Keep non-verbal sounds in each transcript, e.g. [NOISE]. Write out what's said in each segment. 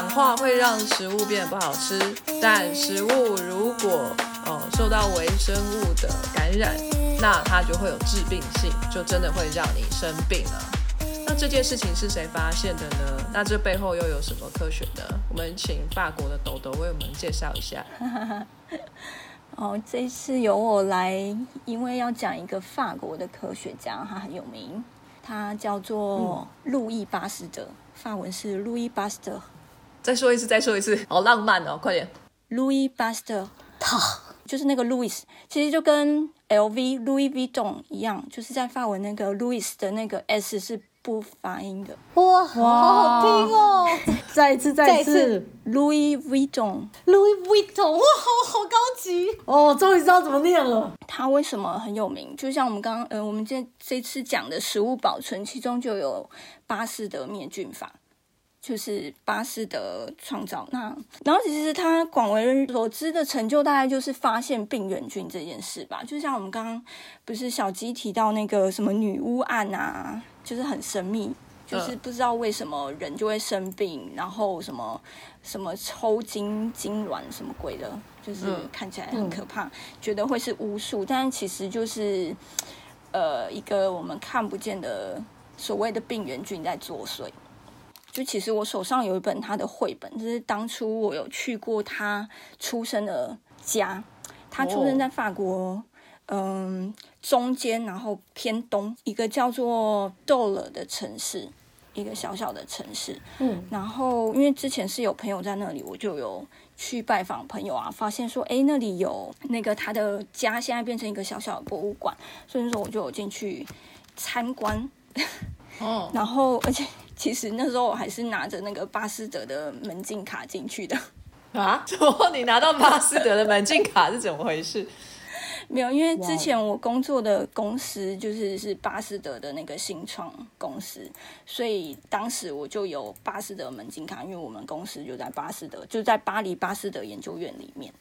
氧化会让食物变得不好吃，但食物如果哦受到微生物的感染，那它就会有致病性，就真的会让你生病了。那这件事情是谁发现的呢？那这背后又有什么科学呢？我们请法国的豆豆为我们介绍一下。[LAUGHS] 哦，这次由我来，因为要讲一个法国的科学家，他很有名，他叫做路易巴斯德，法文是路易巴斯德。再说一次，再说一次，好浪漫哦，快点。路易巴斯德，他 [LAUGHS] 就是那个 Louis，其实就跟 LV Louis Vuitton 一样，就是在发文那个 Louis 的那个 S 是不发音的。哇，好好听哦！再一次，再一次，Louis Vuitton，Louis Vuitton，哇，好好高级哦！终于知道怎么念了。它为什么很有名？就像我们刚刚，呃，我们这这次讲的食物保存，其中就有巴斯德灭菌法。就是巴斯德创造那，然后其实他广为人所知的成就，大概就是发现病原菌这件事吧。就像我们刚刚不是小鸡提到那个什么女巫案啊，就是很神秘，就是不知道为什么人就会生病，然后什么什么抽筋、痉挛什么鬼的，就是看起来很可怕，觉得会是巫术，但其实就是呃一个我们看不见的所谓的病原菌在作祟。就其实我手上有一本他的绘本，就是当初我有去过他出生的家，他出生在法国，嗯，中间然后偏东一个叫做豆勒的城市，一个小小的城市，嗯，然后因为之前是有朋友在那里，我就有去拜访朋友啊，发现说，哎，那里有那个他的家现在变成一个小小的博物馆，所以说我就有进去参观，哦，然后而且。其实那时候我还是拿着那个巴斯德的门禁卡进去的 [LAUGHS] 啊？[LAUGHS] 怎么你拿到巴斯德的门禁卡是怎么回事？没有，因为之前我工作的公司就是是巴斯德的那个新创公司，所以当时我就有巴斯德门禁卡，因为我们公司就在巴斯德，就在巴黎巴斯德研究院里面。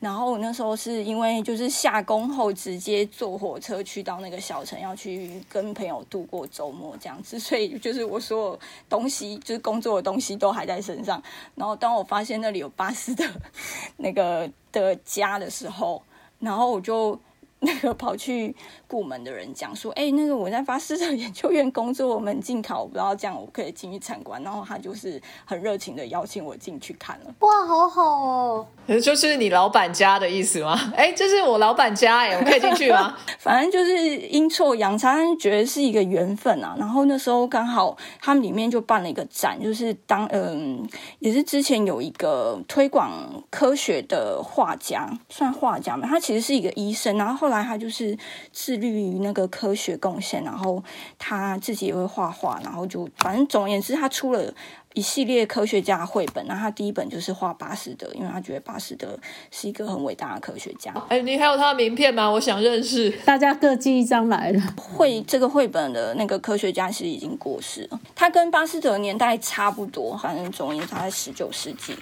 然后我那时候是因为就是下工后直接坐火车去到那个小城，要去跟朋友度过周末这样子，[LAUGHS] 所以就是我所有东西，就是工作的东西都还在身上。然后当我发现那里有巴士的 [LAUGHS] 那个的家的时候，然后我就。[LAUGHS] 那个跑去部门的人讲说：“哎，那个我在巴斯德研究院工作，门禁考，我不知道这样我可以进去参观。”然后他就是很热情的邀请我进去看了。哇，好好哦！就是你老板家的意思吗？[LAUGHS] 哎，这是我老板家哎，我可以进去吗？[LAUGHS] 反正就是阴错阳差，觉得是一个缘分啊。然后那时候刚好他们里面就办了一个展，就是当嗯，也是之前有一个推广科学的画家，算画家嘛，他其实是一个医生，然后后。后来他就是致力于那个科学贡献，然后他自己也会画画，然后就反正总而言之，他出了一系列科学家绘本。那他第一本就是画巴斯德，因为他觉得巴斯德是一个很伟大的科学家。哎，你还有他的名片吗？我想认识。大家各寄一张来了。[LAUGHS] 绘这个绘本的那个科学家其实已经过世了，他跟巴斯德年代差不多，反正总而言之，他在十九世纪。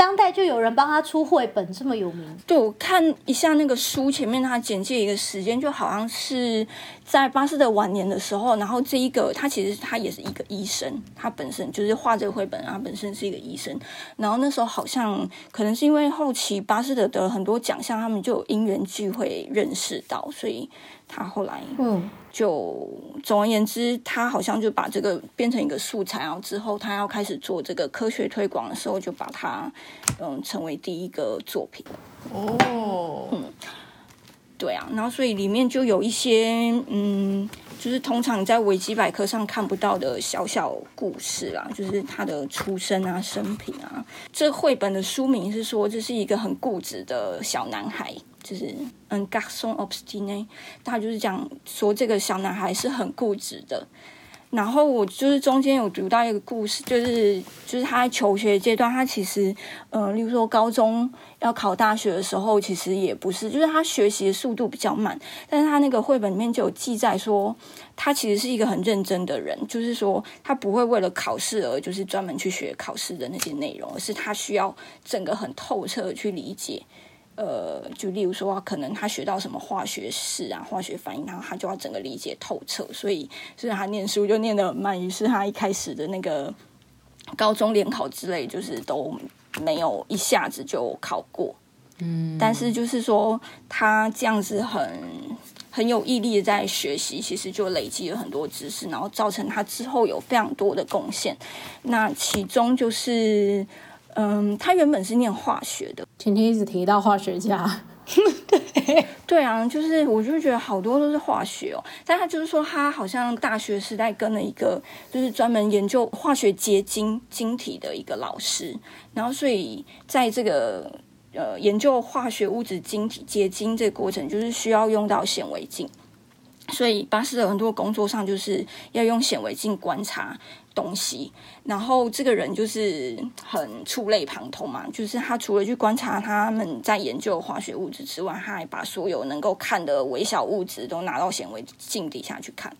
当代就有人帮他出绘本，这么有名。对我看一下那个书前面，他简介一个时间，就好像是在巴斯德晚年的时候。然后这一个他其实他也是一个医生，他本身就是画这个绘本，他本身是一个医生。然后那时候好像可能是因为后期巴斯德得很多奖项，他们就有因缘聚会认识到，所以他后来嗯。就总而言之，他好像就把这个变成一个素材，然后之后他要开始做这个科学推广的时候，就把它嗯成为第一个作品。哦，嗯，对啊，然后所以里面就有一些嗯，就是通常在维基百科上看不到的小小故事啦，就是他的出生啊、生平啊。这绘本的书名是说，这是一个很固执的小男孩。就是嗯，garçon obstiné，他就是讲说这个小男孩是很固执的。然后我就是中间有读到一个故事，就是就是他在求学阶段，他其实嗯，例如说高中要考大学的时候，其实也不是，就是他学习的速度比较慢。但是他那个绘本里面就有记载说，他其实是一个很认真的人，就是说他不会为了考试而就是专门去学考试的那些内容，而是他需要整个很透彻的去理解。呃，就例如说，可能他学到什么化学式啊、化学反应，然后他就要整个理解透彻，所以，所以他念书就念得很慢。于是他一开始的那个高中联考之类，就是都没有一下子就考过。嗯，但是就是说他这样子很很有毅力的在学习，其实就累积了很多知识，然后造成他之后有非常多的贡献。那其中就是，嗯，他原本是念化学的，今天一直提到化学家，[LAUGHS] 对啊，就是我就觉得好多都是化学哦，但他就是说他好像大学时代跟了一个就是专门研究化学结晶晶体的一个老师，然后所以在这个呃研究化学物质晶体结晶这个过程，就是需要用到显微镜。所以巴斯的很多工作上就是要用显微镜观察东西，然后这个人就是很触类旁通嘛，就是他除了去观察他们在研究化学物质之外，他还把所有能够看的微小物质都拿到显微镜底下去看，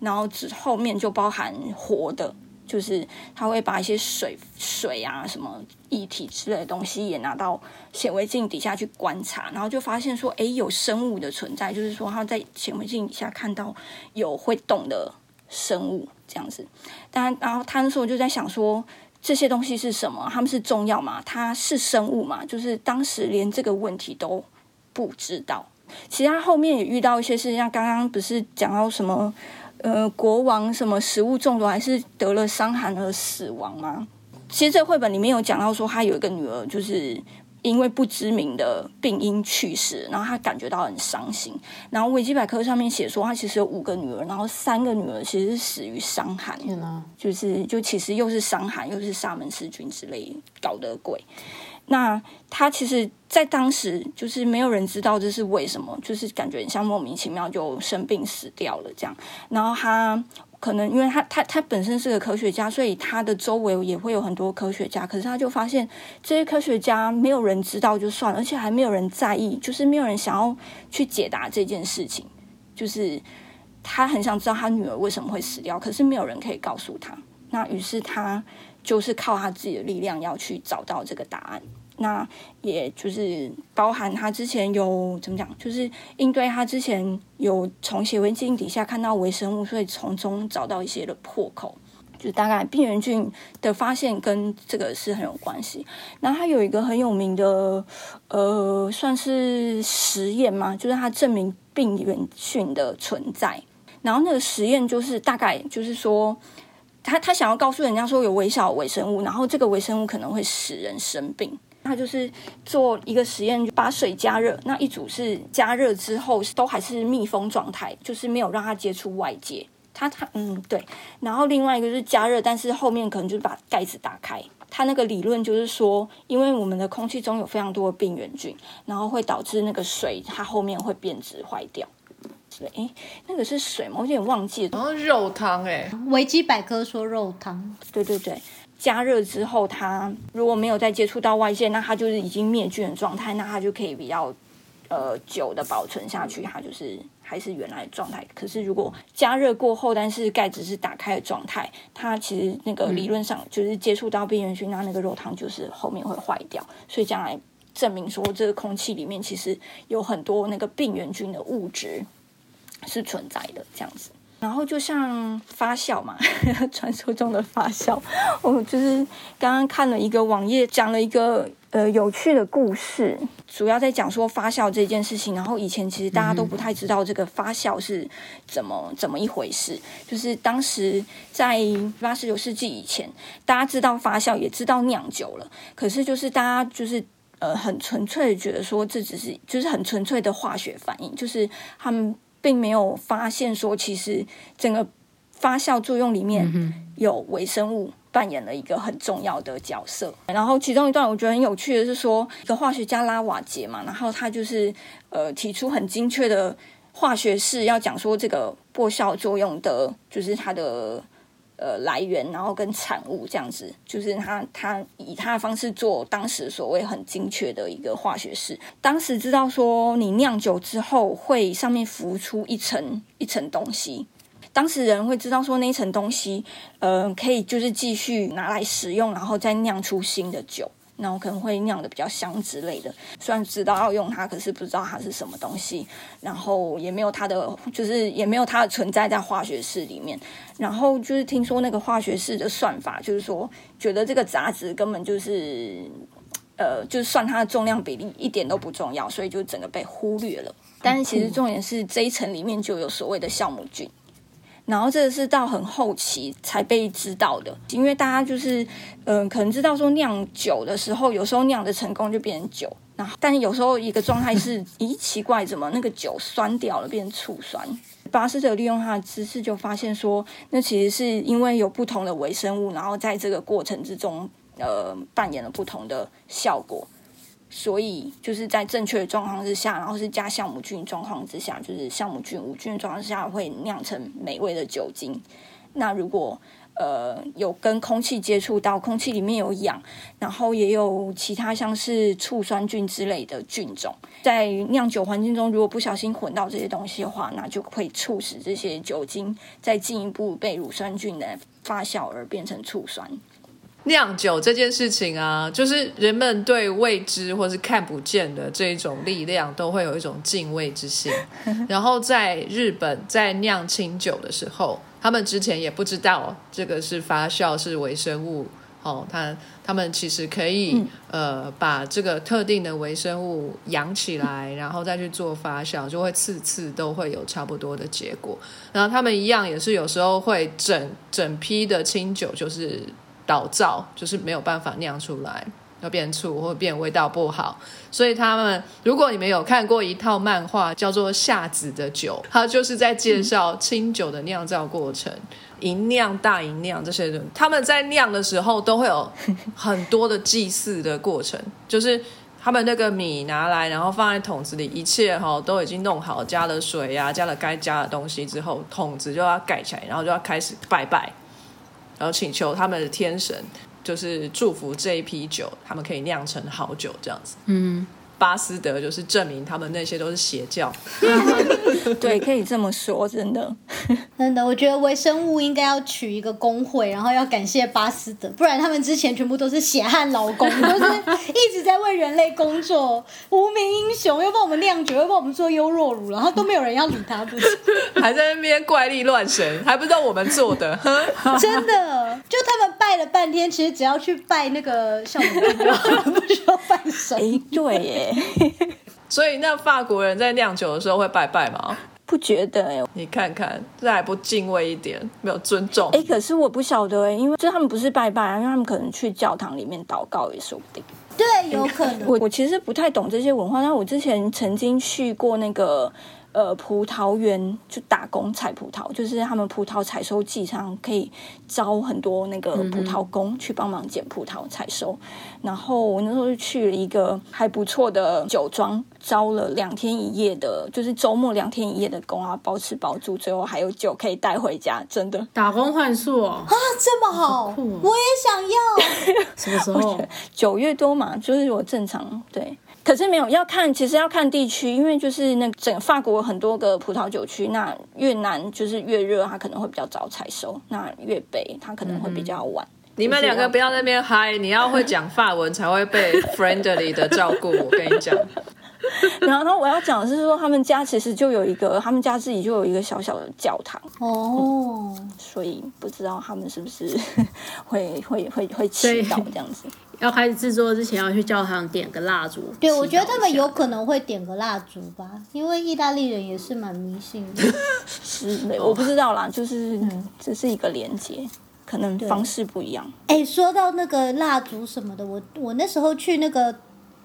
然后之后面就包含活的，就是他会把一些水水啊什么液体之类的东西也拿到显微镜底下去观察，然后就发现说，诶，有生物的存在，就是说他在显微镜底下看到有会动的生物这样子。当然，后他那时候就在想说，这些东西是什么？他们是重要吗？它是生物吗？就是当时连这个问题都不知道。其实他后面也遇到一些事，像刚刚不是讲到什么，呃，国王什么食物中毒还是得了伤寒而死亡吗？其实这绘本里面有讲到说，他有一个女儿，就是因为不知名的病因去世，然后他感觉到很伤心。然后维基百科上面写说，他其实有五个女儿，然后三个女儿其实是死于伤寒。就是就其实又是伤寒，又是沙门氏菌之类搞的鬼。那他其实，在当时就是没有人知道这是为什么，就是感觉很像莫名其妙就生病死掉了这样。然后他可能因为他他他本身是个科学家，所以他的周围也会有很多科学家。可是他就发现这些科学家没有人知道就算了，而且还没有人在意，就是没有人想要去解答这件事情。就是他很想知道他女儿为什么会死掉，可是没有人可以告诉他。那于是他就是靠他自己的力量要去找到这个答案。那也就是包含他之前有怎么讲，就是应对他之前有从显微镜底下看到微生物，所以从中找到一些的破口。就大概病原菌的发现跟这个是很有关系。那他有一个很有名的，呃，算是实验嘛，就是他证明病原菌的存在。然后那个实验就是大概就是说，他他想要告诉人家说有微小微生物，然后这个微生物可能会使人生病。他就是做一个实验，把水加热，那一组是加热之后都还是密封状态，就是没有让它接触外界。它它嗯对，然后另外一个是加热，但是后面可能就是把盖子打开。它那个理论就是说，因为我们的空气中有非常多的病原菌，然后会导致那个水它后面会变质坏掉。诶，那个是水吗？我有点忘记了。然后肉汤哎、维基百科说肉汤，对对对，加热之后，它如果没有再接触到外界，那它就是已经灭菌的状态，那它就可以比较呃久的保存下去，它就是还是原来的状态。可是如果加热过后，但是盖子是打开的状态，它其实那个理论上就是接触到病原菌，那那个肉汤就是后面会坏掉，所以将来证明说这个空气里面其实有很多那个病原菌的物质是存在的，这样子。然后就像发酵嘛，[LAUGHS] 传说中的发酵，[LAUGHS] 我就是刚刚看了一个网页，讲了一个呃有趣的故事，主要在讲说发酵这件事情。然后以前其实大家都不太知道这个发酵是怎么怎么一回事，就是当时在八十九世纪以前，大家知道发酵，也知道酿酒了，可是就是大家就是。呃，很纯粹的觉得说这只是就是很纯粹的化学反应，就是他们并没有发现说，其实整个发酵作用里面有微生物扮演了一个很重要的角色。然后其中一段我觉得很有趣的是说，一个化学家拉瓦杰嘛，然后他就是呃提出很精确的化学式，要讲说这个破效作用的，就是它的。呃，来源，然后跟产物这样子，就是他他以他的方式做当时所谓很精确的一个化学式。当时知道说，你酿酒之后会上面浮出一层一层东西，当时人会知道说那一层东西，呃，可以就是继续拿来使用，然后再酿出新的酒。然后可能会酿的比较香之类的。虽然知道要用它，可是不知道它是什么东西，然后也没有它的，就是也没有它的存在在化学式里面。然后就是听说那个化学式的算法，就是说觉得这个杂质根本就是。呃，就是算它的重量比例一点都不重要，所以就整个被忽略了。但是其实重点是这一层里面就有所谓的酵母菌，然后这个是到很后期才被知道的，因为大家就是嗯、可能知道说酿酒的时候，有时候酿的成功就变成酒，然后但是有时候一个状态是，咦，奇怪，怎么那个酒酸掉了，变成醋酸？巴斯德利用他的知识就发现说，那其实是因为有不同的微生物，然后在这个过程之中，呃，扮演了不同的效果。所以就是在正确的状况之下，然后是加酵母菌状况之下，就是酵母菌无菌状况之下，会酿成美味的酒精。那如果呃有跟空气接触到，空气里面有氧，然后也有其他像是醋酸菌之类的菌种，在酿酒环境中，如果不小心混到这些东西的话，那就会促使这些酒精再进一步被乳酸菌的发酵而变成醋酸。酿酒这件事情啊，就是人们对未知或是看不见的这一种力量，都会有一种敬畏之心。[LAUGHS] 然后在日本，在酿清酒的时候，他们之前也不知道这个是发酵是微生物哦，他他们其实可以、呃把这个特定的微生物养起来，然后再去做发酵，就会次次都会有差不多的结果。然后他们一样也是有时候会整整批的清酒就是倒灶，就是没有办法酿出来，要变醋或变味道不好。所以他们，如果你们有看过一套漫画叫做《夏子的酒》，它就是在介绍清酒的酿造过程。[LAUGHS] 银酿、大银酿这些人，他们在酿的时候都会有很多的祭祀的过程，就是他们那个米拿来，然后放在桶子里，一切哈都已经弄好，加了水呀、加了该加的东西之后，桶子就要盖起来，然后就要开始拜拜，然后请求他们的天神，就是祝福这一批酒，他们可以酿成好酒这样子。嗯，巴斯德就是证明他们那些都是邪教。[LAUGHS] 对，可以这么说，真的。[LAUGHS] 真的，我觉得微生物应该要取一个工会，然后要感谢巴斯德，不然他们之前全部都是血汗劳工，都是一直在为人类工作，无名英雄，又帮我们酿酒，又帮我们做优若乳，然后都没有人要理他们。[LAUGHS] 还在那边怪力乱神，还不知道我们做的。真的，就他们拜了半天，其实只要去拜那个酵母菌就好了，不需要拜神。哎，对耶，[LAUGHS] 所以那法国人在酿酒的时候会拜拜吗？不觉得哎。你看看，这还不敬畏一点，没有尊重。哎，可是我不晓得哎，因为就他们不是拜拜啊，因为他们可能去教堂里面祷告也说不定。对，有可能。我我其实不太懂这些文化，但我之前曾经去过那个呃葡萄园，就打工采葡萄，就是他们葡萄采收季上可以招很多那个葡萄工去帮忙捡葡萄采收。然后我那时候就去了一个还不错的酒庄，招了两天一夜的，就是周末两天一夜的工啊，包吃包住，最后还有酒可以带回家，真的。打工换宿哦，[LAUGHS] 啊，这么好，酷哦我也想要。什么时候？九月多嘛，就是我正常对。可是没有要看，其实要看地区，因为就是那整个法国很多个葡萄酒区，那越南就是越热，它可能会比较早采收；那越北它可能会比较晚。你们两个不要那边嗨，你要会讲法文才会被 [LAUGHS] friendly 的照顾。我跟你讲，[LAUGHS] 然后，然后我要讲的是说，他们家其实就有一个，他们家自己就有一个小小的教堂，哦，所以不知道他们是不是 [LAUGHS] 会会会会祈祷这样子。要开始制作之前要去教堂点个蜡烛。对，我觉得他们有可能会点个蜡烛吧，因为意大利人也是蛮迷信的。[LAUGHS] 之类，我不知道啦，就是这是一个连接，可能方式不一样。哎、说到那个蜡烛什么的，我我那时候去那个，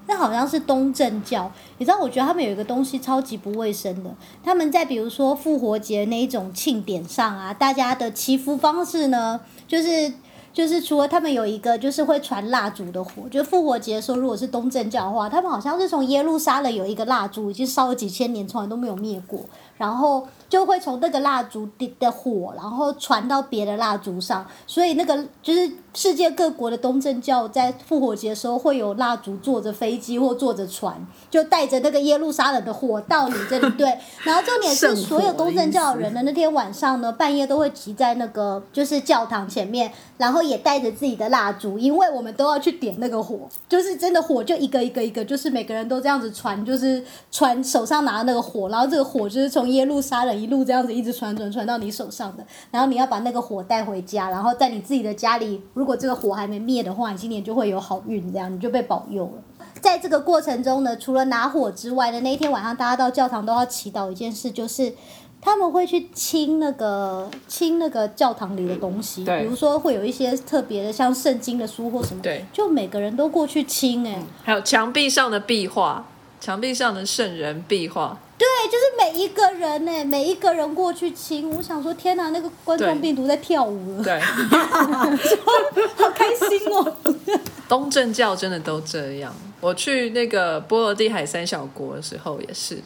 那好像是东正教，你知道，我觉得他们有一个东西超级不卫生的，他们在比如说复活节那一种庆典上啊，大家的祈福方式呢，就是。就是除了他们有一个就是会传蜡烛的火，就复活节说，如果是东正教的话，他们好像是从耶路撒冷有一个蜡烛，已经烧了几千年，从来都没有灭过。然后就会从那个蜡烛的的火，然后传到别的蜡烛上，所以那个就是世界各国的东正教在复活节的时候会有蜡烛坐着飞机或坐着船，就带着那个耶路撒冷的火到你这里。对，[LAUGHS] 然后重点是所有东正教的人呢，那天晚上呢，半夜都会集在那个就是教堂前面，然后也带着自己的蜡烛，因为我们都要去点那个火，就是真的火就一个一个一个，就是每个人都这样子传，就是传手上拿的那个火，然后这个火就是从耶路撒冷一路这样子一直传传传到你手上的，然后你要把那个火带回家，然后在你自己的家里，果这个火还没灭的话，你今年就会有好运，这样你就被保佑了。在这个过程中呢，除了拿火之外呢，那一天晚上大家到教堂都要祈祷一件事，就是他们会去清那个清那个教堂里的东西，比如说会有一些特别的，像圣经的书或什么，对，就每个人都过去清、哎、还有墙壁上的壁画，墙壁上的圣人壁画，对，就是每一个人呢、每一个人过去亲，我想说，天哪，那个冠状病毒在跳舞了，对，[LAUGHS] 好开心哦！[LAUGHS] 东正教真的都这样。我去那个波罗的海三小国的时候也是，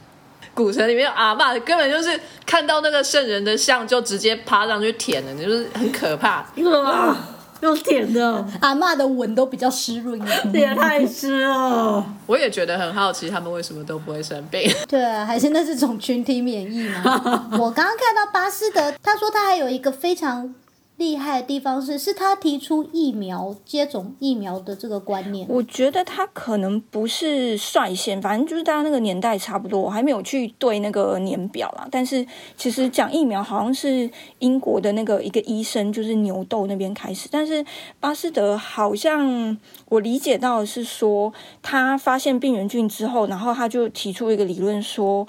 古城里面有阿嬷根本就是看到那个圣人的像就直接趴上去舔了，就是很可怕。[LAUGHS] 哇，[LAUGHS] 用舔的，阿嬷的吻都比较湿润一点，这也太湿了。我也觉得很好奇，他们为什么都不会生病？[LAUGHS] 对啊，还是那是种群体免疫嘛。[LAUGHS] 我刚刚看到巴斯德，他说他还有一个非常厉害的地方是，是他提出疫苗接种疫苗的这个观念。我觉得他可能不是率先，反正就是大家那个年代差不多，我还没有去对那个年表啦。但是其实讲疫苗好像是英国的那个一个医生，就是牛痘那边开始，但是巴斯德好像我理解到是说，他发现病原菌之后，然后他就提出一个理论说，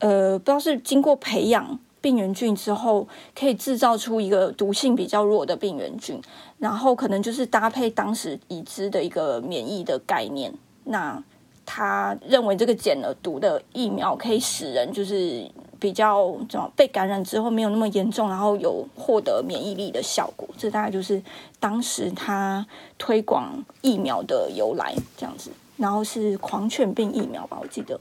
呃，不知道是经过培养。病原菌之后，可以制造出一个毒性比较弱的病原菌，然后可能就是搭配当时已知的一个免疫的概念。那他认为这个减了毒的疫苗可以使人就是比较怎么被感染之后没有那么严重，然后有获得免疫力的效果。这大概就是当时他推广疫苗的由来这样子。然后是狂犬病疫苗吧，我记得。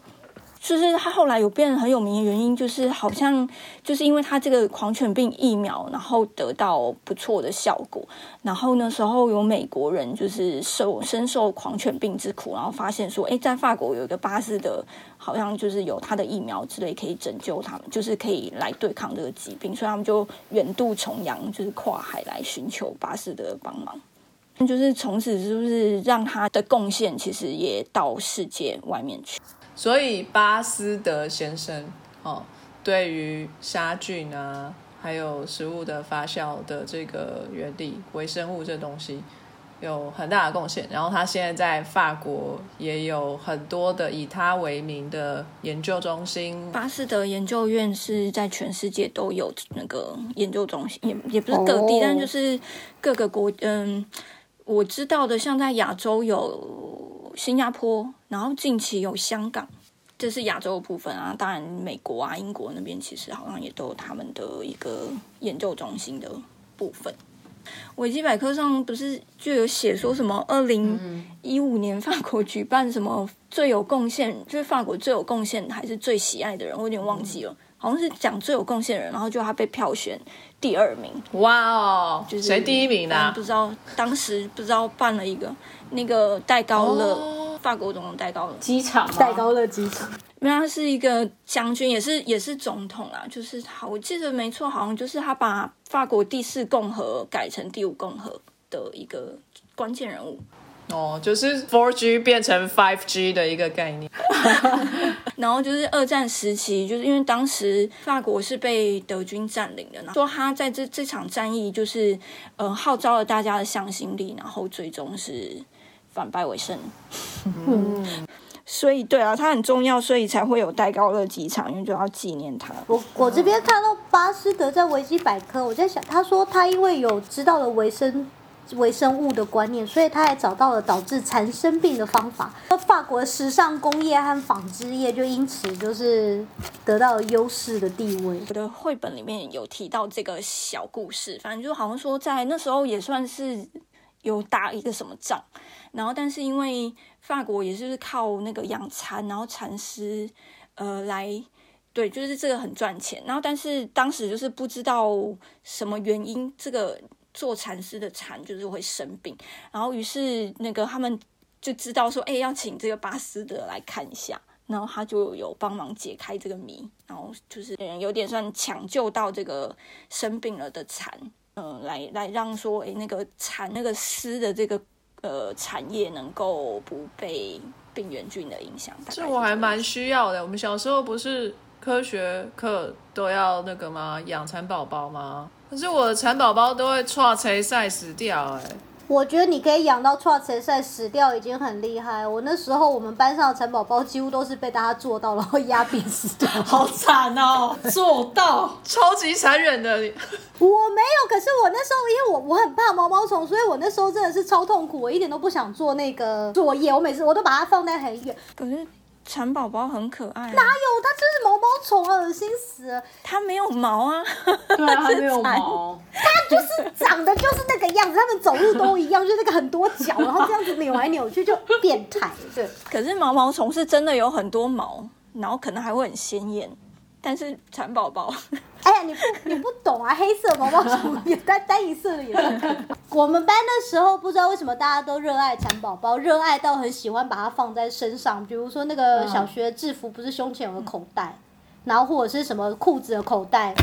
就是他后来有变得很有名的原因，就是好像就是因为他这个狂犬病疫苗，然后得到不错的效果。然后那时候有美国人就是受深受狂犬病之苦，然后发现说，哎，在法国有一个巴斯德，好像就是有他的疫苗之类可以拯救他们，就是可以来对抗这个疾病，所以他们就远渡重洋，就是跨海来寻求巴斯德的帮忙。就是从此是不是让他的贡献其实也到世界外面去？所以巴斯德先生哦，对于杀菌啊，还有食物的发酵的这个原理、微生物这东西有很大的贡献。然后他现在在法国也有很多的以他为名的研究中心。巴斯德研究院是在全世界都有那个研究中心，也也不是各地，哦但就是各个国，嗯，我知道的，像在亚洲有新加坡，然后近期有香港，这是亚洲的部分啊。当然，美国啊、英国那边其实好像也都有他们的一个研究中心的部分。维基百科上不是就有写说什么二零一五年法国举办什么最有贡献，就是法国最有贡献还是最喜爱的人，我有点忘记了，好像是讲最有贡献的人，然后就他被票选第二名，哇哦，就是谁第一名呢、嗯不知道当时不知道办了一个那个戴高乐，哦。法国总统戴高乐，机场戴高乐机场，因为他是一个将军，也是也是总统啦，就是好，我记得没错，好像就是他把法国第四共和改成第五共和的一个关键人物。哦，就是 Four G 变成 Five G 的一个概念。[LAUGHS] 然后就是二战时期，就是因为当时法国是被德军占领的，然后说他在这这场战役就是呃号召了大家的向心力，然后最终是反败为胜。嗯所以对啊，他很重要，所以才会有戴高乐机场，因为就要纪念他。我我这边看到巴斯德在维基百科，我在想，他说他因为有知道了维生微生物的观念，所以他还找到了导致蚕生病的方法。那法国的时尚工业和纺织业就因此就是得到了优势的地位。我的绘本里面有提到这个小故事，反正就好像说在那时候也算是有打一个什么仗，然后但是因为法国也是靠那个养蚕，然后蚕丝呃来对，就是这个很赚钱。然后，但是当时就是不知道什么原因，这个做蚕丝的蚕就是会生病。然后，于是那个他们就知道说，哎，要请这个巴斯德来看一下。然后他就有帮忙解开这个谜，然后就是有点算抢救到这个生病了的蚕，嗯，来来让说，哎，那个蚕那个丝的这个呃产业能够不被病原菌的影响。这我还蛮需要的。我们小时候不是科学课都要那个吗？养蚕宝宝吗？可是我的蚕宝宝都会唰谁晒死掉，哎。我觉得你可以养到创成赛死掉已经很厉害。我那时候我们班上的蚕宝宝几乎都是被大家做到，然后压扁死掉，[LAUGHS] 好惨哦！做到超级残忍的。我没有，可是我那时候因为我我很怕毛毛虫，所以我那时候真的是超痛苦，我一点都不想做那个作业。我每次我都把它放在很远。可是。蚕宝宝很可爱，哪有？它就是毛毛虫啊，恶心死了！它没有毛啊，对啊，[LAUGHS] 它没有毛，它就是长得就是那个样子，它们走路都一样，就那个很多脚，然后这样子扭来扭去就变态。对，可是毛毛虫是真的有很多毛，然后可能还会很鲜艳。但是蚕宝宝，哎呀，你不你不懂啊！黑色毛毛虫也单单一色的也是。[LAUGHS] 我们班的时候不知道为什么大家都热爱蚕宝宝，热爱到很喜欢把它放在身上。比如说那个小学制服不是胸前有个口袋，然后或者是什么裤子的口袋。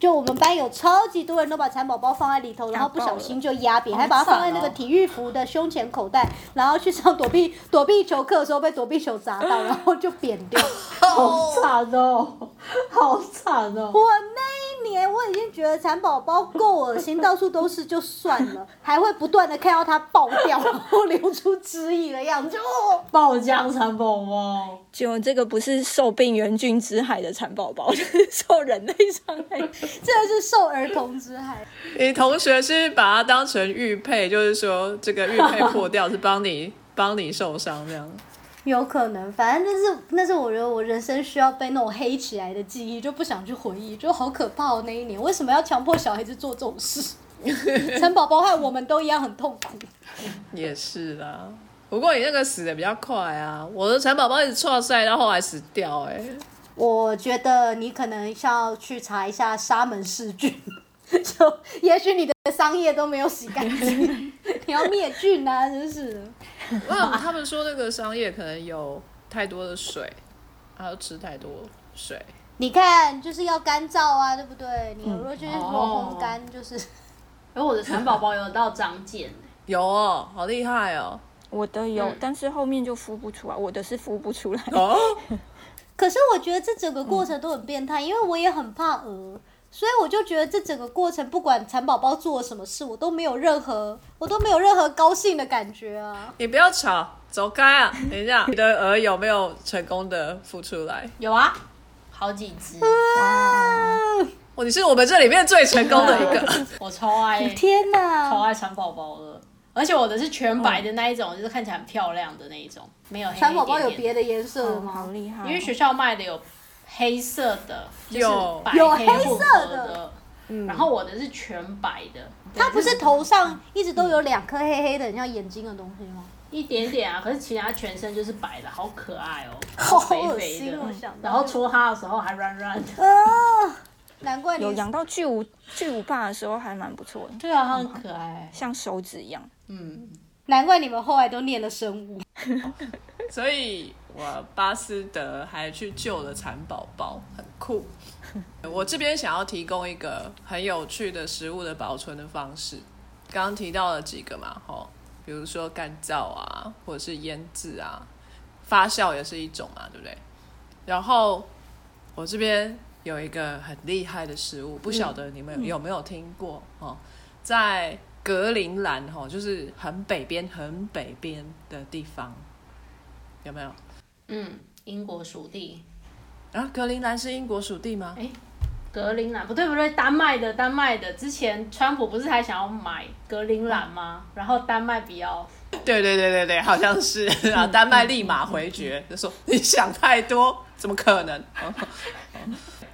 就我们班有超级多人都把蚕宝宝放在里头，然后不小心就压扁，还把它放在那个体育服的胸前口袋，然后去上躲避躲避球课的时候被躲避球砸到，[LAUGHS] 然后就扁掉，[LAUGHS] 好惨哦，[LAUGHS] 好惨哦！我那一年我已经觉得蚕宝宝够恶心，到处都是就算了，[LAUGHS] 还会不断的看到它爆掉，[LAUGHS] 然后流出汁液的样子，就爆浆蚕宝宝。就这个不是受病原菌之害的蚕宝宝，是受人类伤害。这个是受儿童之害。你同学是把它当成玉佩，就是说这个玉佩破掉是帮你帮你受伤这样。有可能，反正就是那是我觉得我人生需要被那种黑起来的记忆，就不想去回忆，就好可怕哦那一年。为什么要强迫小孩子做这种事？[LAUGHS] 蚕宝宝害我们都一样很痛苦。也是啦，不过你那个死的比较快啊，我的蚕宝宝一直错赛到后来死掉哎。我觉得你可能要去查一下沙门氏菌，[LAUGHS] 就也许你的桑叶都没有洗干净，[LAUGHS] 你要灭菌啊，真是。[LAUGHS] 哇，他们说那个商业可能有太多的水，还要吃太多水。你看，就是要干燥啊，对不对？你如果就是烘干，就是。而我的蚕宝宝有到长茧，有哦，好厉害哦。我的有，但是后面就孵不出来，我的是孵不出来。哦 [LAUGHS] 可是我觉得这整个过程都很变态，因为我也很怕蛾，所以我就觉得这整个过程不管蚕宝宝做了什么事，我都没有任何，我都没有任何高兴的感觉啊！你不要吵，走开啊！等一下，你的蛾有没有成功的孵出来？有啊，好几只。哇！你是我们这里面最成功的一个，[LAUGHS] 我超爱！天哪，超爱蚕宝宝的。而且我的是全白的那一种，就是看起来很漂亮的那一种，没有黑蚕宝宝有别的颜色吗？好厉害！因为学校卖的有黑色的，有有黑色的，嗯，然后我的是全白的。它不是头上一直都有两颗黑黑的，像眼睛的东西吗？一点点啊，可是其他全身就是白的，好可爱哦，好肥肥的，然后戳它的时候还软软的。难怪有养到巨无巨无霸的时候还蛮不错的。对啊，它很可爱，像手指一样。嗯，难怪你们后来都念了生物。[LAUGHS] 所以我巴斯德还去救了蚕宝宝，很酷。[LAUGHS] 我这边想要提供一个很有趣的食物的保存的方式。刚刚提到了几个嘛，吼，比如说干燥啊，或者是腌制啊，发酵也是一种嘛，对不对？然后我这边。有一个很厉害的食物，不晓得你们有没有听过哦，在格陵兰吼，就是很北边、很北边的地方，有没有？嗯，英国属地。啊，格陵兰是英国属地吗？哎，格陵兰不对不对，丹麦的丹麦的。之前川普不是还想要买格陵兰吗？然后丹麦比较。对对对对对，好像是啊，丹麦立马回绝，就说你想太多，怎么可能？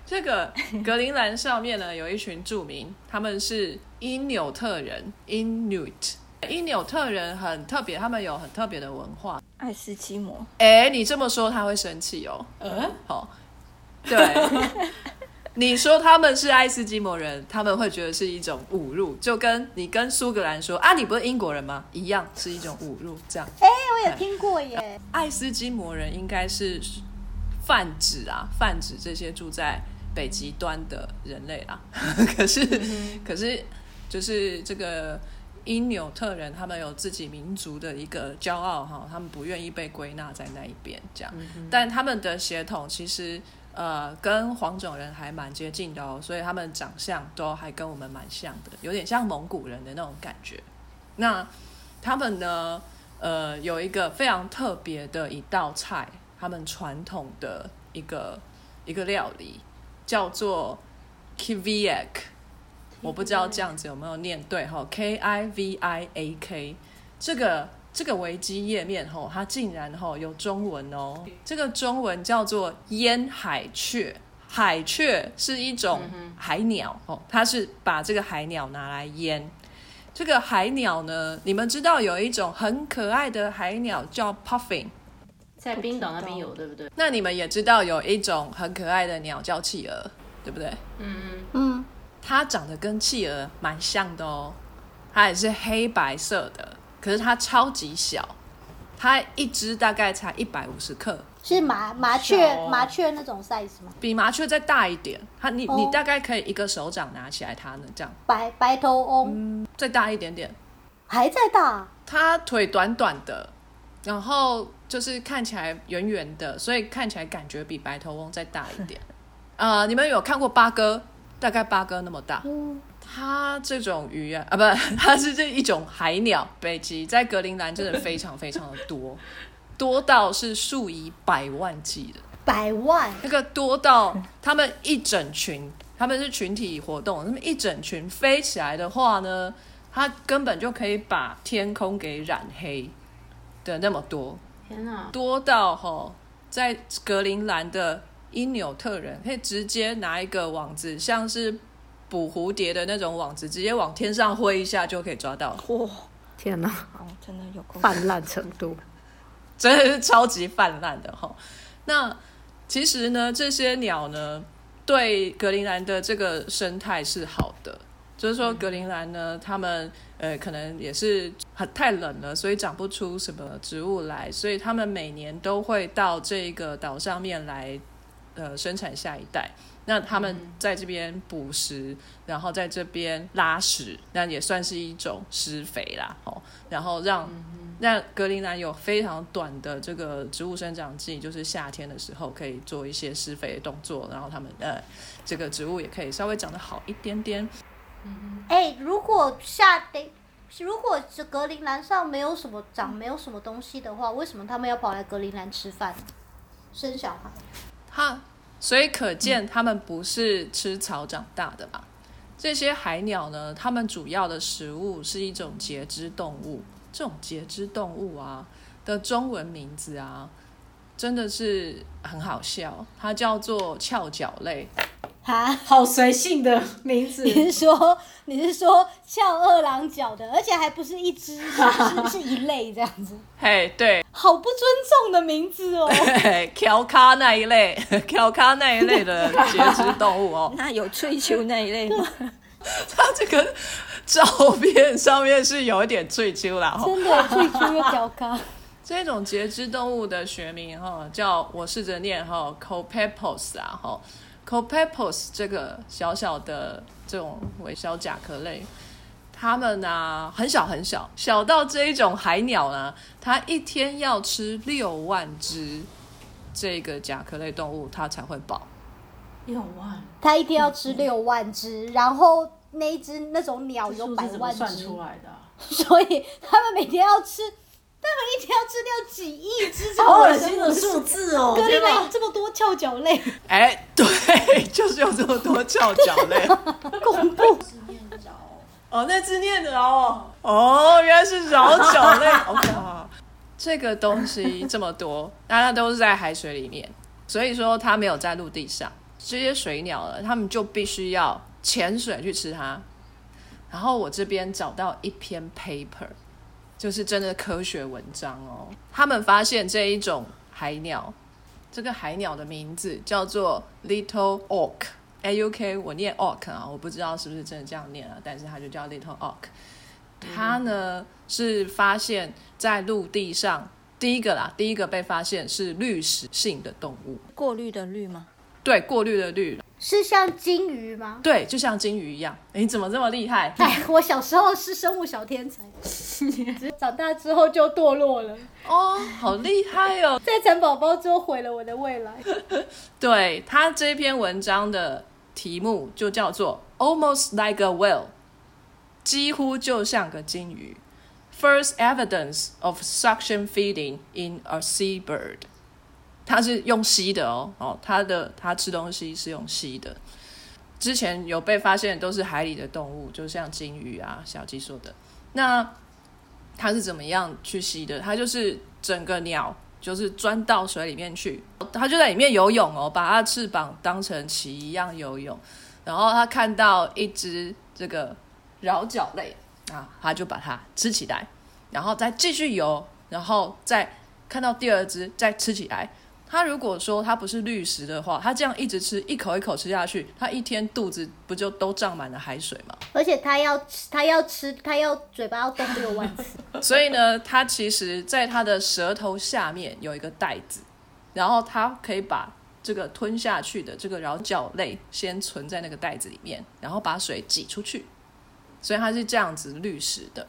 这个格陵兰上面呢，有一群住民，他们是因纽特人 （Inuit）。因纽特人很特别，他们有很特别的文化。爱斯基摩。哎，你这么说他会生气哦。嗯。好，对，[LAUGHS] 你说他们是爱斯基摩人，他们会觉得是一种侮辱，就跟你跟苏格兰说啊，你不是英国人吗？一样是一种侮辱。这样，哎我有听过耶。爱斯基摩人应该是泛指啊，泛指这些住在北极端的人类 [LAUGHS] 啦。可是，可是就是这个因纽特人，他们有自己民族的一个骄傲哈，他们不愿意被归纳在那一边，这样。但他们的血统其实呃跟黄种人还蛮接近的哦，所以他们长相都还跟我们蛮像的，有点像蒙古人的那种感觉。那他们呢，呃，有一个非常特别的一道菜，他们传统的一个一个料理叫做 kiviak，我不知道这样子有没有念对哈，K I V I A K，这个这个维基页面吼，它竟然吼有中文哦，这个中文叫做烟海雀。海雀是一种海鸟哦，它是把这个海鸟拿来腌。这个海鸟呢，你们知道有一种很可爱的海鸟叫 puffin，在冰岛那边有，对不对？那你们也知道有一种很可爱的鸟叫企鹅，对不对？嗯嗯，嗯，它长得跟企鹅蛮像的哦，它也是黑白色的，可是它超级小，它一只大概才一百五十克，是麻麻雀哦麻雀那种 size 吗？比麻雀再大一点。它你哦你大概可以一个手掌拿起来它呢，这样白白头翁、嗯再大一点点。还在大，它腿短短的，然后就是看起来圆圆的，所以看起来感觉比白头翁再大一点。[LAUGHS] 呃，你们有看过八哥？大概八哥那么大。嗯，它这种鱼啊，[LAUGHS] 啊不，它是这一种海鸟，北极在格陵兰真的非常非常的多，[LAUGHS] 多到是数以百万计的。百万，那个多到他们一整群，他们是群体活动，他们一整群飞起来的话呢，它根本就可以把天空给染黑的那么多，天哪！多到哈，在格陵兰的因纽特人可以直接拿一个网子，像是捕蝴蝶的那种网子，直接往天上挥一下就可以抓到，哇，天哪，哦，真的有够泛滥程度，[LAUGHS] 真的是超级泛滥的哈。那其实呢，这些鸟呢，对格陵兰的这个生态是好的，就是说格陵兰呢，他们呃可能也是很太冷了，所以长不出什么植物来，所以他们每年都会到这个岛上面来呃生产下一代。那他们在这边捕食，然后在这边拉屎，那也算是一种施肥啦，哦，然后让那格陵兰有非常短的这个植物生长季，就是夏天的时候可以做一些施肥的动作，然后他们呃这个植物也可以稍微长得好一点点。哎、如果夏天，如果这格陵兰上没有什么长，没有什么东西的话，为什么他们要跑来格陵兰吃饭、生小孩？哈所以可见它们不是吃草长大的吧。这些海鸟呢，它们主要的食物是一种节肢动物。这种节肢动物啊的中文名字啊，真的是很好笑，它叫做翘脚类。哈，好随性的名字，[LAUGHS] 你是说你是说翘二郎脚的，而且还不是一只，是一类这样子，[LAUGHS] 嘿，对，好不尊重的名字哦。[LAUGHS] 乔咖那一类，乔咖那一类的节肢动物哦。那有翠秋那一类吗？它这个照片上面是有一点翠秋啦，吼。真的最初又调咖，这种节肢动物的学名哈，叫我试着念哈 c o p e p o s 啊哈 o p e p o s 这个小小的这种微小甲壳类，它们呢、很小很小，小到这一种海鸟呢，它一天要吃六万只这个甲壳类动物，它才会饱。六万，它一天要吃六万只，然后那一只那种鸟有百万只，算出来的啊？所以它们每天要吃，一天要吃掉几亿只，好恶心的数字哦！格陵天哪兰有这么多翘脚类，哎，对，[LAUGHS] 就是有这么多翘脚类。[LAUGHS] 恐怖。哦，那字念的哦，哦，原来是饶脚类。[LAUGHS] OK，好，这个东西这么多，大家都是在海水里面，所以说它没有在陆地上。这些水鸟了，它们就必须要潜水去吃它。然后我这边找到一篇 paper，就是真的科学文章哦。他们发现这一种海鸟，这个海鸟的名字叫做 Little Auk，A U K，我念 Auk 啊，我不知道是不是真的这样念啊，但是它就叫 Little Auk。它呢是发现在陆地上第一个啦，第一个被发现是滤食性的动物，过滤的滤吗？对，过滤的滤，是像金鱼吗？对，就像金鱼一样。诶你怎么这么厉害？哎，我小时候是生物小天才，[LAUGHS] 长大之后就堕落了，哦，好厉害哦！在蚕宝宝之后毁了我的未来。[LAUGHS] 对他这篇文章的题目就叫做 "Almost like a whale"，几乎就像个金鱼。First evidence of suction feeding in a seabird，它是用吸的哦，哦，它的它吃东西是用吸的。之前有被发现都是海里的动物，就像金鱼啊、小鸡说的。那它是怎么样去吸的？它就是整个鸟就是钻到水里面去，它就在里面游泳哦，把它的翅膀当成鳍一样游泳。然后它看到一只这个桡脚类啊，它就把它吃起来，然后再继续游，然后再看到第二只再吃起来。它如果说他不是绿食的话，他这样一直吃，一口一口吃下去，他一天肚子不就都胀满了海水吗？而且他要吃，他要吃，他要嘴巴要动六万次。所以呢，他其实在他的舌头下面有一个袋子，然后他可以把这个吞下去的这个桡脚类先存在那个袋子里面，然后把水挤出去，所以他是这样子滤食的。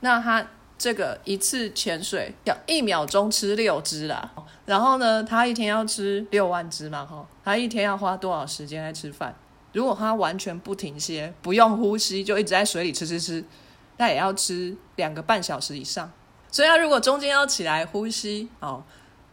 那它这个一次潜水要一秒钟吃六只啦，然后呢，他一天要吃六万只嘛，哈，他一天要花多少时间来吃饭？如果他完全不停歇，不用呼吸，就一直在水里吃吃吃，那也要吃两个半小时以上。所以他如果中间要起来呼吸哦，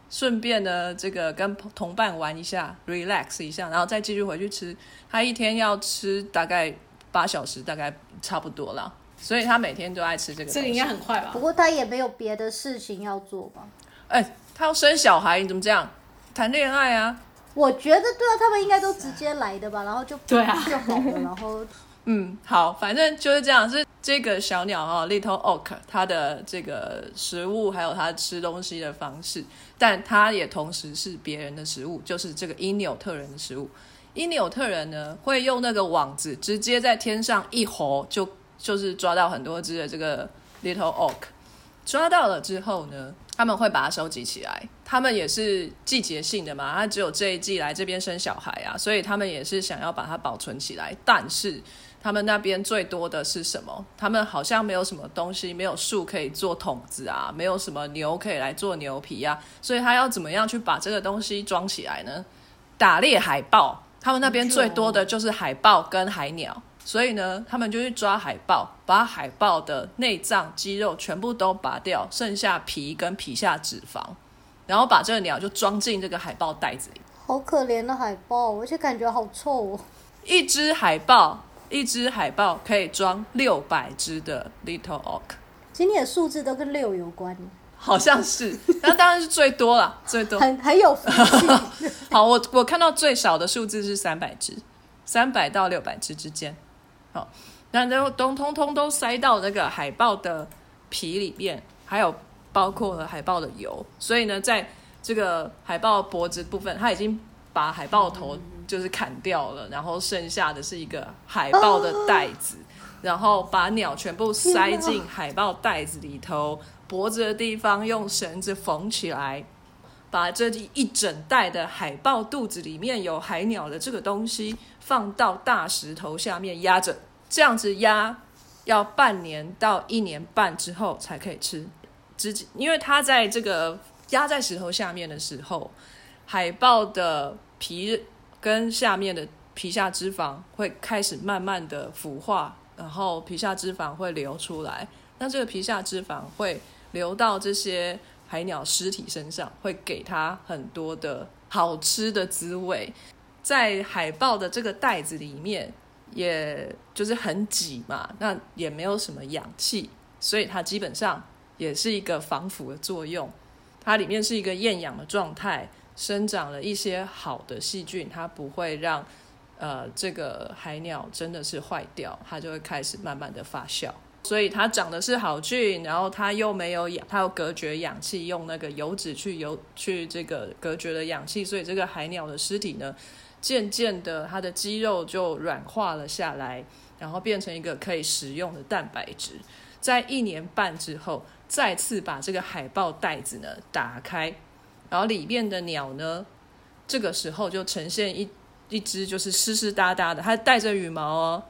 顺便呢这个跟同伴玩一下，relax 一下，然后再继续回去吃，他一天要吃大概八小时，大概差不多啦。所以他每天都爱吃这个。这个应该很快吧不？过他也没有别的事情要做吧？哎、他要生小孩，你怎么这样？谈恋爱啊？我觉得对啊，他们应该都直接来的吧，然后就对啊就好了，然后 [LAUGHS] 嗯，好，反正就是这样。是这个小鸟哈、l i t t l e Oak，它的这个食物还有它吃东西的方式，但它也同时是别人的食物，就是这个因纽特人的食物。因纽特人呢，会用那个网子直接在天上一吼，就就是抓到很多只的这个 Little Oak。抓到了之后呢，他们会把它收集起来。他们也是季节性的嘛，它只有这一季来这边生小孩啊，所以他们也是想要把它保存起来。但是他们那边最多的是什么？他们好像没有什么东西，没有树可以做桶子啊，没有什么牛可以来做牛皮啊，所以他要怎么样去把这个东西装起来呢？打猎海豹，他们那边最多的就是海豹跟海鸟。所以呢，他们就去抓海豹，把海豹的内脏、肌肉全部都拔掉，剩下皮跟皮下脂肪，然后把这个鸟就装进这个海豹袋子里。好可怜的海豹，而且感觉好臭哦。一只海豹，一只海豹可以装六百只的 Little Oak，今天的数字都跟六有关，好像是，那当然是最多了，[LAUGHS] 最多。很很有福气。[LAUGHS] 好，我我看到最少的数字是三百只，三百到六百只之间。好，那都都通通都塞到那个海豹的皮里面，还有包括了海豹的油。所以呢，在这个海豹脖子部分，它已经把海豹头就是砍掉了，然后剩下的是一个海豹的袋子，然后把鸟全部塞进海豹袋子里头，脖子的地方用绳子缝起来。把这一整袋的海豹肚子里面有海鸟的这个东西放到大石头下面压着，这样子压要半年到一年半之后才可以吃。直接因为它在这个压在石头下面的时候，海豹的皮跟下面的皮下脂肪会开始慢慢的腐化，然后皮下脂肪会流出来。那这个皮下脂肪会流到这些海鸟尸体身上，会给它很多的好吃的滋味。在海豹的这个袋子里面，也就是很挤嘛，那也没有什么氧气，所以它基本上也是一个防腐的作用。它里面是一个厌氧的状态，生长了一些好的细菌，它不会让呃这个海鸟真的是坏掉，它就会开始慢慢的发酵。所以它长的是好菌，然后它又没有氧，它又隔绝氧气，用那个油脂去油去这个隔绝了氧气，所以这个海鸟的尸体呢，渐渐的它的肌肉就软化了下来，然后变成一个可以食用的蛋白质。在一年半之后，再次把这个海豹袋子呢打开，然后里面的鸟呢，这个时候就呈现一一只就是湿湿哒哒的，它带着羽毛哦，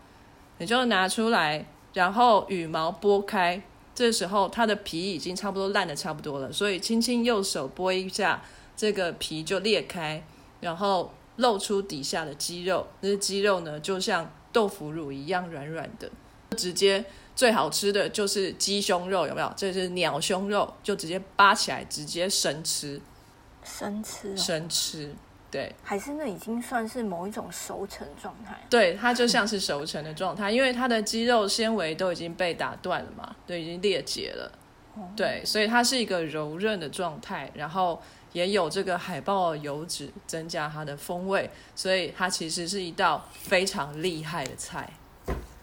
你就拿出来。然后羽毛拨开，这时候它的皮已经差不多烂的差不多了，所以轻轻右手拨一下，这个皮就裂开，然后露出底下的肌肉。那些肌肉呢，就像豆腐乳一样软软的。直接最好吃的就是鸡胸肉，有没有？这是鸟胸肉，就直接扒起来，直接生吃，生吃，生吃。对，还是那已经算是某一种熟成状态。对，它就像是熟成的状态，因为它的肌肉纤维都已经被打断了嘛，都已经裂解了。对，所以它是一个柔韧的状态，然后也有这个海豹油脂增加它的风味，所以它其实是一道非常厉害的菜。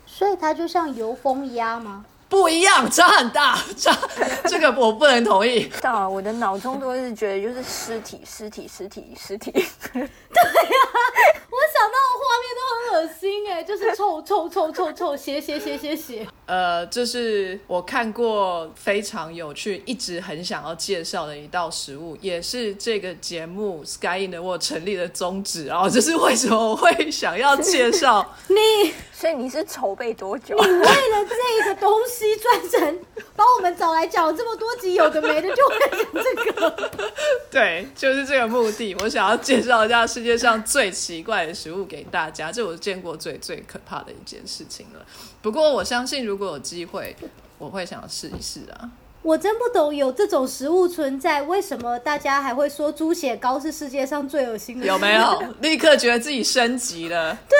所以它就像油封鸭吗？不一样，差很大，差 [LAUGHS] 这个我不能同意。到我的脑中都是觉得就是尸体，尸体，尸体，尸体。对呀，我想到的画面都很恶心哎，就是臭臭臭臭臭，血血血血血。呃，这是我看过非常有趣，一直很想要介绍的一道食物，也是这个节目 Sky in the World 成立的宗旨啊。这是为什么我会想要介绍 [LAUGHS] 你？所以你是筹备多久？你为了这个东西专程把我们找来讲这么多集，有的没的，就为了这个。[LAUGHS] 对，就是这个目的。我想要介绍一下世界上最奇怪的食物给大家，这我见过最最可怕的一件事情了。不过我相信，如果有机会，我会想要试一试啊。我真不懂有这种食物存在，为什么大家还会说猪血糕是世界上最恶心的？有没有？立刻觉得自己升级了。对。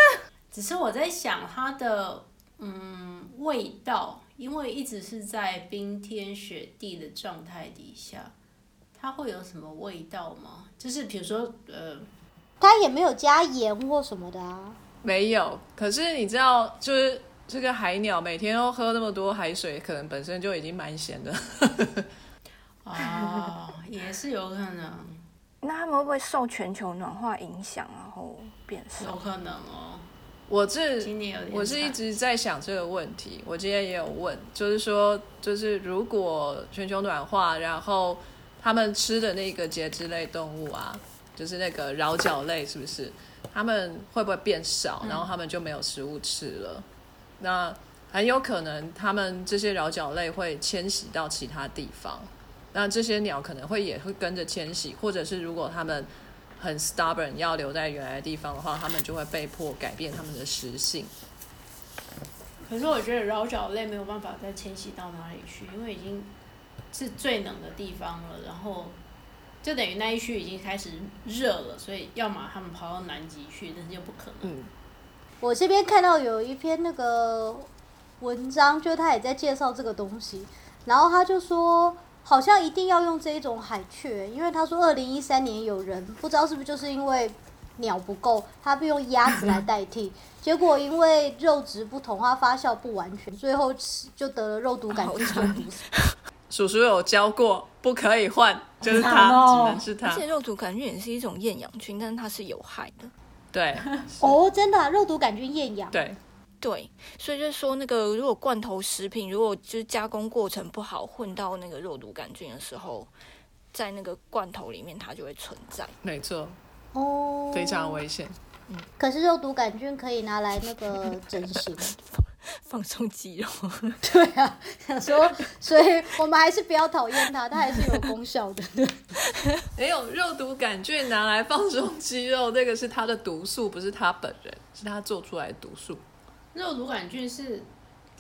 只是我在想它的嗯味道，因为一直是在冰天雪地的状态底下，它会有什么味道吗？就是比如说呃，它也没有加盐或什么的啊。没有，可是你知道，就是这个海鸟每天都喝那么多海水，可能本身就已经蛮咸的。[LAUGHS] 哦，也是有可能。那他们会不会受全球暖化影响，然后变瘦？有可能哦。我这我是一直在想这个问题，我今天也有问，就是说，就是如果全球暖化，然后他们吃的那个节肢类动物啊，就是那个桡脚类，是不是？他们会不会变少，然后他们就没有食物吃了？那很有可能，他们这些桡脚类会迁徙到其他地方，那这些鸟可能会也会跟着迁徙，或者是如果他们。很 stubborn，要留在原来的地方的话，他们就会被迫改变他们的食性。可是我觉得桡脚类没有办法再迁徙到哪里去，因为已经是最冷的地方了，然后就等于那一区已经开始热了，所以要么他们跑到南极去，但是又不可能。嗯，我这边看到有一篇那个文章，就他也在介绍这个东西，然后他就说。好像一定要用这一种海雀，因为他说二零一三年有人不知道是不是就是因为鸟不够，他不用鸭子来代替，[LAUGHS] 结果因为肉质不同，它发酵不完全，最后就得了肉毒杆菌中毒。叔叔有教过，不可以换，就是它，只能是它。而且肉毒杆菌也是一种厌氧菌，但是它是有害的。对。[LAUGHS] 哦，真的，肉毒杆菌厌氧。对。对，所以就是说，那个如果罐头食品，如果就是加工过程不好，混到那个肉毒杆菌的时候，在那个罐头里面，它就会存在。没错，哦，非常危险。嗯，可是肉毒杆菌可以拿来那个整形、[LAUGHS] 放松肌肉。[LAUGHS] 对啊，想说，所以我们还是不要讨厌它，[LAUGHS] 它还是有功效的。[LAUGHS] 没有肉毒杆菌拿来放松肌肉，那个是它的毒素，不是它本人，是它做出来的毒素。肉毒杆菌是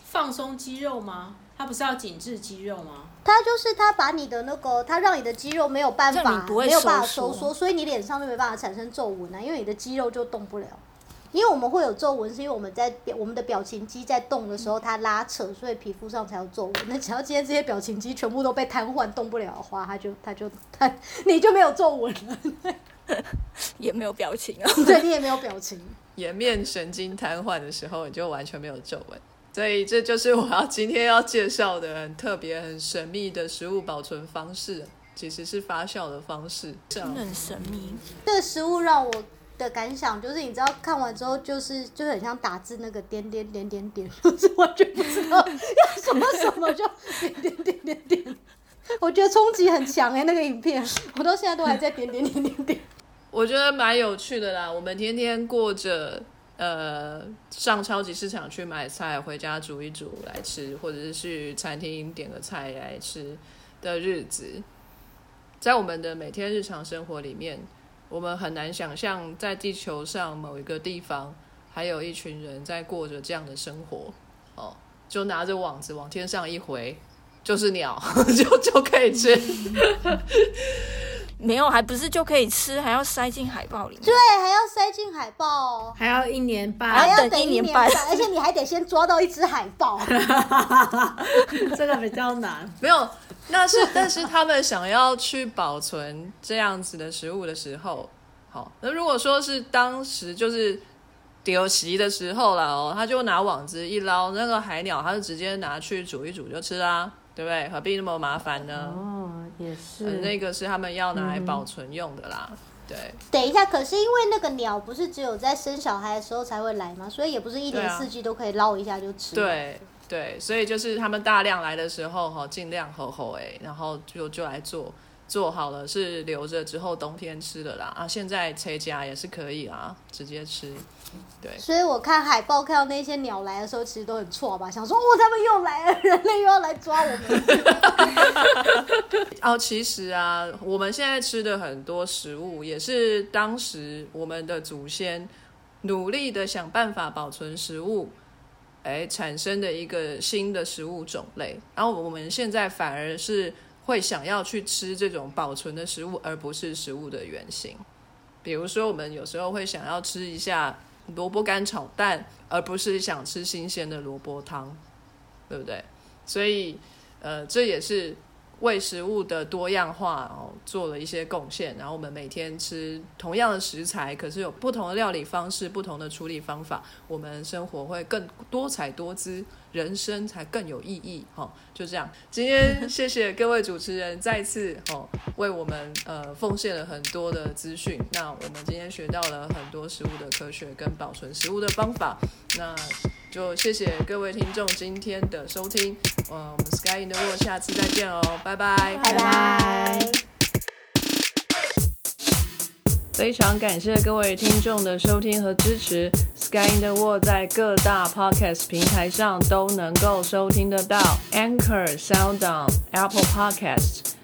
放松肌肉吗？它不是要紧致肌肉吗？它就是它把你的那个，它让你的肌肉没有办法，没有办法收缩，所以你脸上就没办法产生皱纹啊，因为你的肌肉就动不了。因为我们会有皱纹，是因为我们在表我们的表情肌在动的时候它拉扯，所以皮肤上才有皱纹。那只要今天这些表情肌全部都被瘫痪动不了的话，它就 [LAUGHS] 它就它你就没有皱纹了，也没有表情啊，[LAUGHS] 对你也没有表情。颜面神经瘫痪的时候，你就完全没有皱纹。所以这就是我要今天要介绍的很特别、很神秘的食物保存方式，其实是发酵的方式。真的很神秘。这个食物让我的感想就是，你知道看完之后就是就很像打字那个点点点点点，[LAUGHS] 就是完全不知道要什么什么就点点点点点。我觉得冲击很强哎、那个影片，我到现在都还在点点点点点。[LAUGHS] 我觉得蛮有趣的啦。我们天天过着呃上超级市场去买菜，回家煮一煮来吃，或者是去餐厅点个菜来吃的日子，在我们的每天日常生活里面，我们很难想象在地球上某一个地方，还有一群人在过着这样的生活。哦，就拿着网子往天上一回，就是鸟，[LAUGHS] 就就可以吃。[LAUGHS] 没有，还不是就可以吃，还要塞进海报里面。对，还要塞进海报哦，还要一年半还半，要等等一年半一年半，而且你还得先抓到一只海豹。[LAUGHS] 这个比较难。没有，那是 [LAUGHS] 但是他们想要去保存这样子的食物的时候，好，那如果说是当时就是丢席的时候了哦，他就拿网子一捞，那个海鸟他就直接拿去煮一煮就吃啦，对不对？何必那么麻烦呢？哦，也是呃那个是他们要拿来保存用的啦，对。等一下，可是因为那个鸟不是只有在生小孩的时候才会来吗？所以也不是一年四季都可以捞一下就吃。，对对，所以就是他们大量来的时候哈，尽量吼吼哎，然后就就来做，做好了是留着之后冬天吃的啦啊，现在切家也是可以啊，直接吃。对，所以我看海报看到那些鸟来的时候，其实都很错吧，想说哦，他们又来了，人类又要来抓我们。[LAUGHS] 哦，其实啊，我们现在吃的很多食物，也是当时我们的祖先努力的想办法保存食物，哎，产生的一个新的食物种类。然后我们现在反而是会想要去吃这种保存的食物，而不是食物的原型。比如说，我们有时候会想要吃一下萝卜干炒蛋，而不是想吃新鲜的萝卜汤，对不对？所以，呃，这也是为食物的多样化哦做了一些贡献。然后我们每天吃同样的食材，可是有不同的料理方式、不同的处理方法，我们生活会更多彩多姿，人生才更有意义。哈、就这样。今天谢谢各位主持人再次哦为我们呃奉献了很多的资讯。那我们今天学到了很多食物的科学跟保存食物的方法。那就谢谢各位听众今天的收听，呃，我们 Sky in the World 下次再见哦，拜拜，拜拜。非常感谢各位听众的收听和支持，Sky in the World 在各大 Podcast 平台上都能够收听得到，Anchor、SoundOn、Apple Podcast。